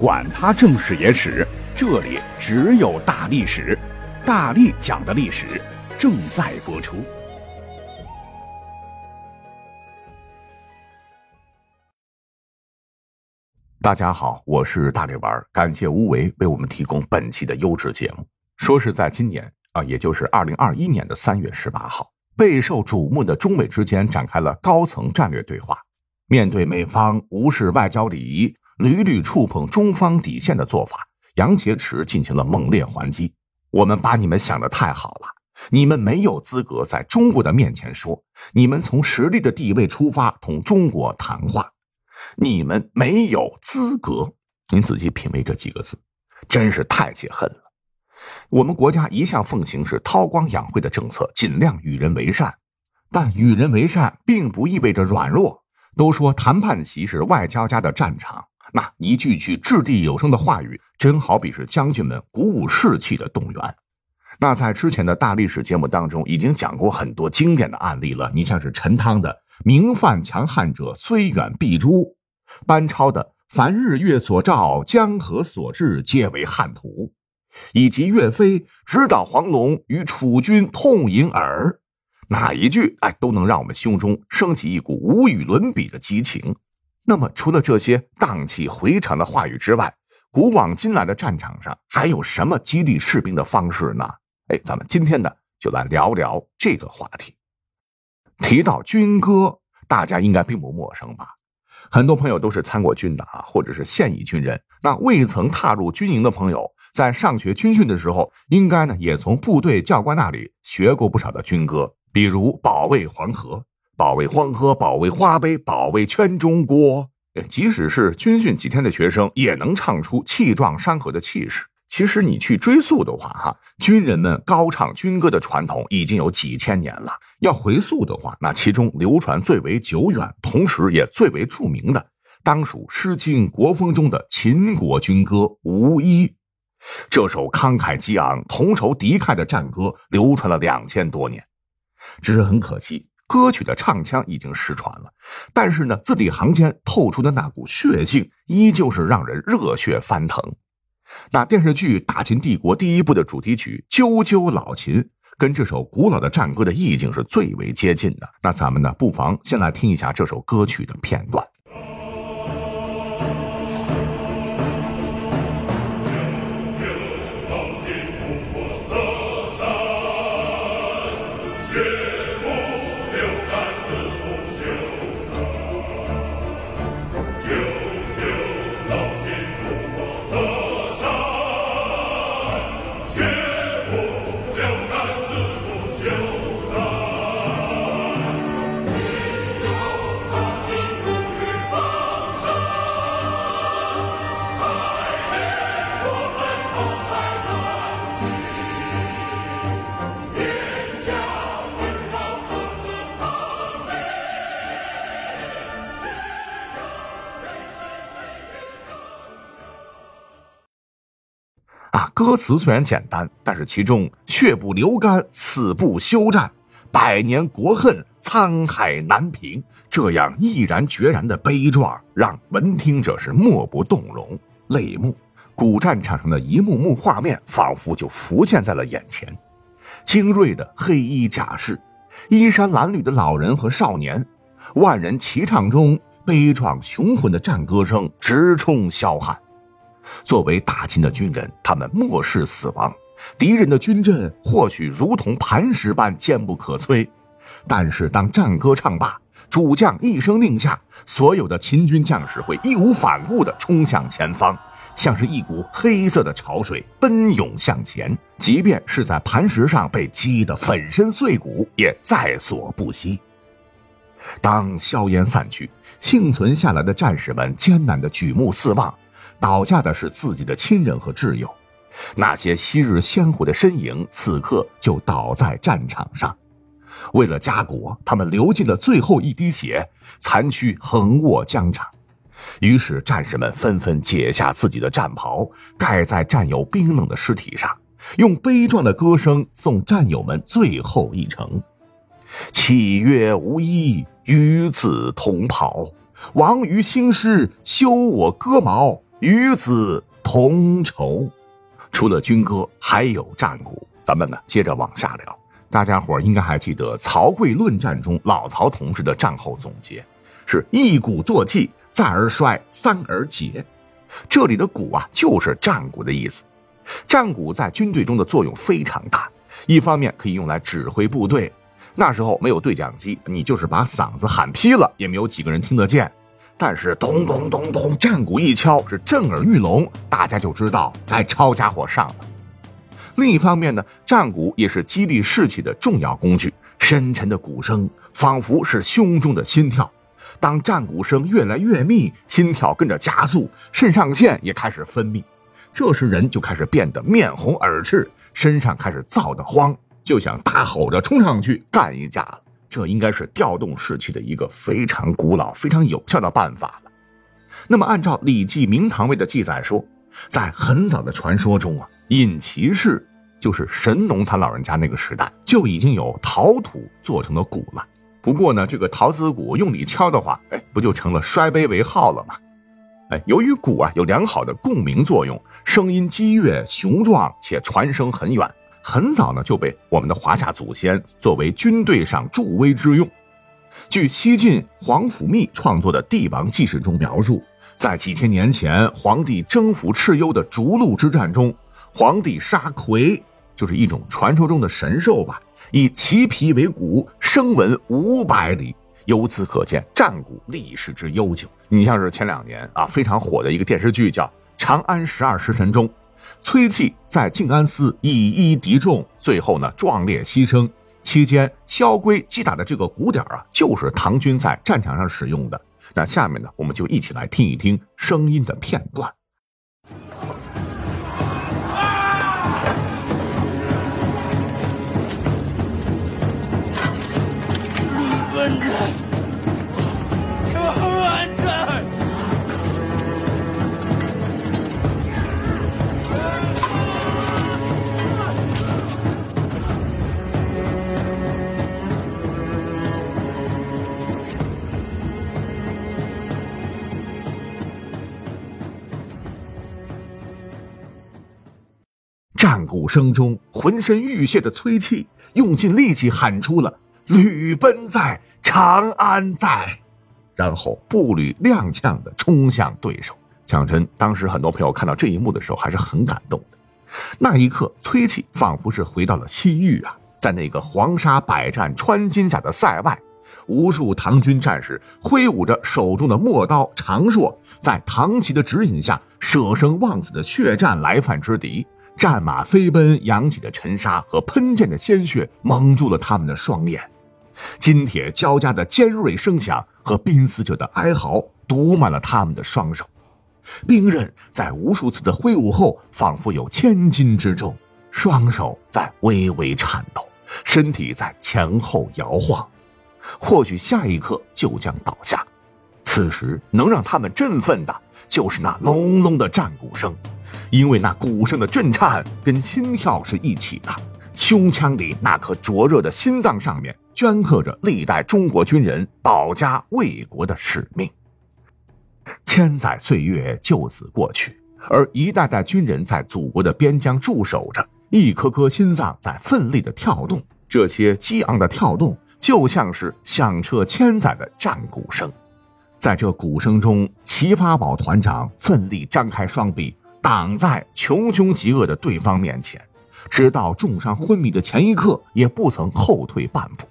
管他正史野史，这里只有大历史，大力讲的历史正在播出。大家好，我是大力丸，感谢无为为我们提供本期的优质节目。说是在今年啊，也就是二零二一年的三月十八号，备受瞩目的中美之间展开了高层战略对话。面对美方无视外交礼仪。屡屡触碰中方底线的做法，杨洁篪进行了猛烈还击。我们把你们想的太好了，你们没有资格在中国的面前说你们从实力的地位出发同中国谈话，你们没有资格。您仔细品味这几个字，真是太解恨了。我们国家一向奉行是韬光养晦的政策，尽量与人为善，但与人为善并不意味着软弱。都说谈判席是外交家的战场。那一句句掷地有声的话语，真好比是将军们鼓舞士气的动员。那在之前的大历史节目当中，已经讲过很多经典的案例了。你像是陈汤的“明犯强汉者，虽远必诛”，班超的“凡日月所照，江河所至，皆为汉图”，以及岳飞“直捣黄龙，与楚军痛饮耳”，哪一句哎都能让我们胸中升起一股无与伦比的激情。那么，除了这些荡气回肠的话语之外，古往今来的战场上还有什么激励士兵的方式呢？哎，咱们今天呢就来聊聊这个话题。提到军歌，大家应该并不陌生吧？很多朋友都是参过军的啊，或者是现役军人。那未曾踏入军营的朋友，在上学军训的时候，应该呢也从部队教官那里学过不少的军歌，比如《保卫黄河》。保卫黄河，保卫华北，保卫全中国。即使是军训几天的学生，也能唱出气壮山河的气势。其实你去追溯的话，哈，军人们高唱军歌的传统已经有几千年了。要回溯的话，那其中流传最为久远，同时也最为著名的，当属《诗经·国风》中的秦国军歌《无衣》。这首慷慨激昂、同仇敌忾的战歌，流传了两千多年。只是很可惜。歌曲的唱腔已经失传了，但是呢，字里行间透出的那股血性依旧是让人热血翻腾。那电视剧《大秦帝国》第一部的主题曲《啾啾老秦》，跟这首古老的战歌的意境是最为接近的。那咱们呢，不妨先来听一下这首歌曲的片段。歌词虽然简单，但是其中“血不流干，死不休战，百年国恨，沧海难平”这样毅然决然的悲壮，让闻听者是莫不动容、泪目。古战场上的一幕幕画面，仿佛就浮现在了眼前：精锐的黑衣甲士，衣衫褴褛的老人和少年，万人齐唱中，悲壮雄浑的战歌声直冲霄汉。作为大秦的军人，他们漠视死亡。敌人的军阵或许如同磐石般坚不可摧，但是当战歌唱罢，主将一声令下，所有的秦军将士会义无反顾地冲向前方，像是一股黑色的潮水奔涌向前。即便是在磐石上被击得粉身碎骨，也在所不惜。当硝烟散去，幸存下来的战士们艰难地举目四望。倒下的是自己的亲人和挚友，那些昔日鲜活的身影，此刻就倒在战场上。为了家国，他们流尽了最后一滴血，残躯横卧疆场。于是，战士们纷纷解下自己的战袍，盖在战友冰冷的尸体上，用悲壮的歌声送战友们最后一程。岂曰无衣，与子同袍。王于兴师，修我戈矛。与子同仇。除了军歌，还有战鼓。咱们呢，接着往下聊。大家伙应该还记得曹刿论战中老曹同志的战后总结，是一鼓作气，再而衰，三而竭。这里的鼓啊，就是战鼓的意思。战鼓在军队中的作用非常大，一方面可以用来指挥部队。那时候没有对讲机，你就是把嗓子喊劈了，也没有几个人听得见。但是咚咚咚咚，战鼓一敲，是震耳欲聋，大家就知道该抄家伙上了。另一方面呢，战鼓也是激励士气的重要工具。深沉的鼓声仿佛是胸中的心跳，当战鼓声越来越密，心跳跟着加速，肾上腺也开始分泌，这时人就开始变得面红耳赤，身上开始燥得慌，就想大吼着冲上去干一架了。这应该是调动士气的一个非常古老、非常有效的办法了。那么，按照《礼记·明堂位》的记载说，在很早的传说中啊，尹奇氏。就是神农他老人家那个时代就已经有陶土做成的鼓了，不过呢，这个陶瓷鼓用力敲的话，哎，不就成了摔杯为号了吗？哎，由于鼓啊有良好的共鸣作用，声音激越雄壮且传声很远，很早呢就被我们的华夏祖先作为军队上助威之用。据西晋皇甫谧创作的《帝王纪事》中描述，在几千年前皇帝征服蚩尤的逐鹿之战中，皇帝杀夔。就是一种传说中的神兽吧，以其皮为鼓，声闻五百里。由此可见，战鼓历史之悠久。你像是前两年啊非常火的一个电视剧叫《长安十二时辰》中，崔器在静安寺以一敌众，最后呢壮烈牺牲。期间萧规击打的这个鼓点啊，就是唐军在战场上使用的。那下面呢，我们就一起来听一听声音的片段。声中，浑身浴血的崔器用尽力气喊出了“吕奔在，长安在”，然后步履踉跄的冲向对手。讲真，当时很多朋友看到这一幕的时候还是很感动的。那一刻，崔器仿佛是回到了西域啊，在那个黄沙百战穿金甲的塞外，无数唐军战士挥舞着手中的陌刀长槊，在唐旗的指引下，舍生忘死的血战来犯之敌。战马飞奔，扬起的尘沙和喷溅的鲜血蒙住了他们的双眼，金铁交加的尖锐声响和濒死者的哀嚎堵满了他们的双手。兵刃在无数次的挥舞后，仿佛有千斤之重，双手在微微颤抖，身体在前后摇晃，或许下一刻就将倒下。此时能让他们振奋的，就是那隆隆的战鼓声。因为那鼓声的震颤跟心跳是一起的，胸腔里那颗灼热的心脏上面镌刻着历代中国军人保家卫国的使命。千载岁月就此过去，而一代代军人在祖国的边疆驻守着，一颗颗心脏在奋力的跳动。这些激昂的跳动，就像是响彻千载的战鼓声。在这鼓声中，齐发宝团长奋力张开双臂。挡在穷凶极恶的对方面前，直到重伤昏迷的前一刻，也不曾后退半步。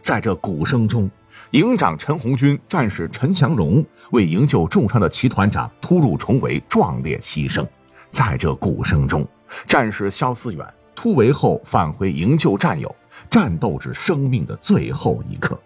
在这鼓声中，营长陈红军战士陈祥荣为营救重伤的齐团长突入重围，壮烈牺牲。在这鼓声中，战士肖思远突围后返回营救战友，战斗至生命的最后一刻。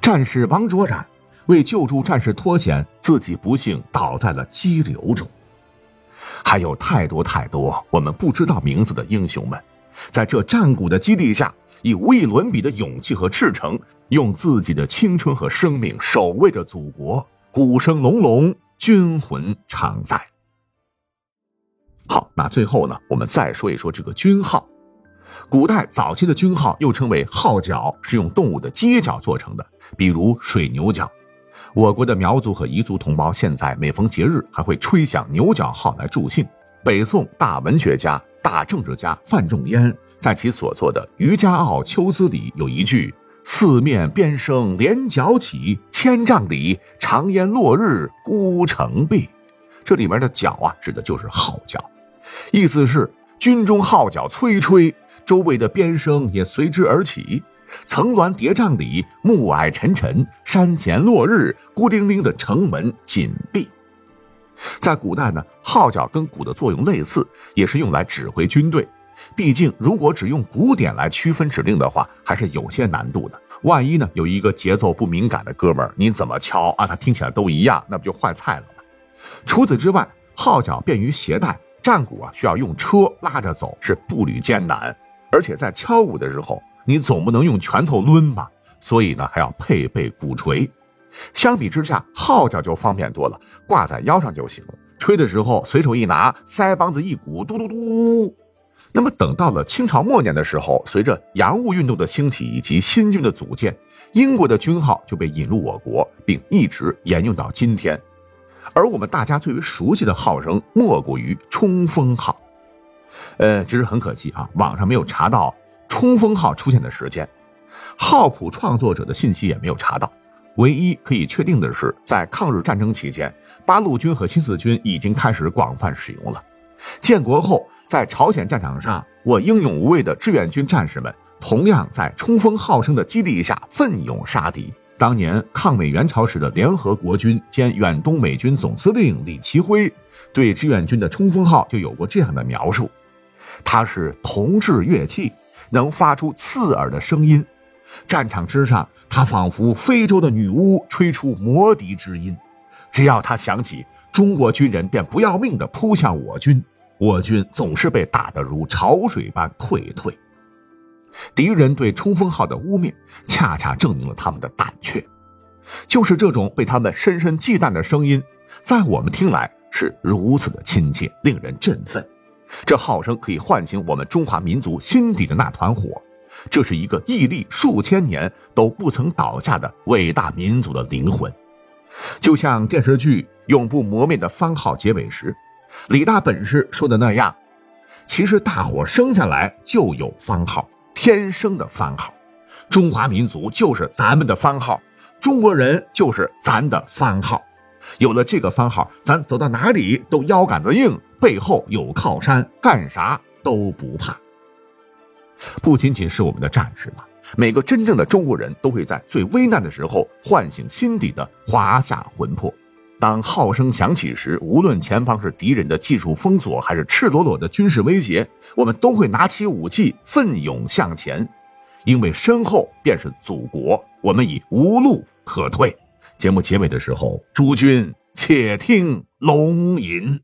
战士王卓然为救助战士脱险，自己不幸倒在了激流中。还有太多太多我们不知道名字的英雄们，在这战鼓的激励下，以无与伦比的勇气和赤诚，用自己的青春和生命守卫着祖国。鼓声隆隆，军魂常在。好，那最后呢，我们再说一说这个军号。古代早期的军号又称为号角，是用动物的犄角做成的，比如水牛角。我国的苗族和彝族同胞现在每逢节日还会吹响牛角号来助兴。北宋大文学家、大政治家范仲淹在其所作的《渔家傲·秋思》里有一句：“四面边声连角起，千丈里长烟落日孤城闭。”这里面的角啊，指的就是号角，意思是军中号角催吹，周围的边声也随之而起。层峦叠嶂里，暮霭沉沉，山前落日，孤零零的城门紧闭。在古代呢，号角跟鼓的作用类似，也是用来指挥军队。毕竟，如果只用鼓点来区分指令的话，还是有些难度的。万一呢，有一个节奏不敏感的哥们儿，你怎么敲啊，他听起来都一样，那不就坏菜了吗？除此之外，号角便于携带，战鼓啊需要用车拉着走，是步履艰难。而且在敲鼓的时候，你总不能用拳头抡吧？所以呢，还要配备鼓槌。相比之下，号角就方便多了，挂在腰上就行了。吹的时候随手一拿，腮帮子一鼓，嘟嘟嘟。那么等到了清朝末年的时候，随着洋务运动的兴起以及新军的组建，英国的军号就被引入我国，并一直沿用到今天。而我们大家最为熟悉的号声，莫过于冲锋号。呃，只是很可惜啊，网上没有查到。冲锋号出现的时间，号谱创作者的信息也没有查到。唯一可以确定的是，在抗日战争期间，八路军和新四军已经开始广泛使用了。建国后，在朝鲜战场上，我英勇无畏的志愿军战士们同样在冲锋号声的激励下奋勇杀敌。当年抗美援朝时的联合国军兼远东美军总司令李奇辉，对志愿军的冲锋号就有过这样的描述：它是铜制乐器。能发出刺耳的声音，战场之上，他仿佛非洲的女巫吹出魔笛之音。只要他响起，中国军人便不要命地扑向我军，我军总是被打得如潮水般溃退。敌人对冲锋号的污蔑，恰恰证明了他们的胆怯。就是这种被他们深深忌惮的声音，在我们听来是如此的亲切，令人振奋。这号声可以唤醒我们中华民族心底的那团火，这是一个屹立数千年都不曾倒下的伟大民族的灵魂。就像电视剧《永不磨灭的番号》结尾时，李大本事说的那样，其实大伙生下来就有番号，天生的番号。中华民族就是咱们的番号，中国人就是咱的番号。有了这个番号，咱走到哪里都腰杆子硬。背后有靠山，干啥都不怕。不仅仅是我们的战士了，每个真正的中国人都会在最危难的时候唤醒心底的华夏魂魄。当号声响起时，无论前方是敌人的技术封锁，还是赤裸裸的军事威胁，我们都会拿起武器，奋勇向前，因为身后便是祖国，我们已无路可退。节目结尾的时候，诸君且听龙吟。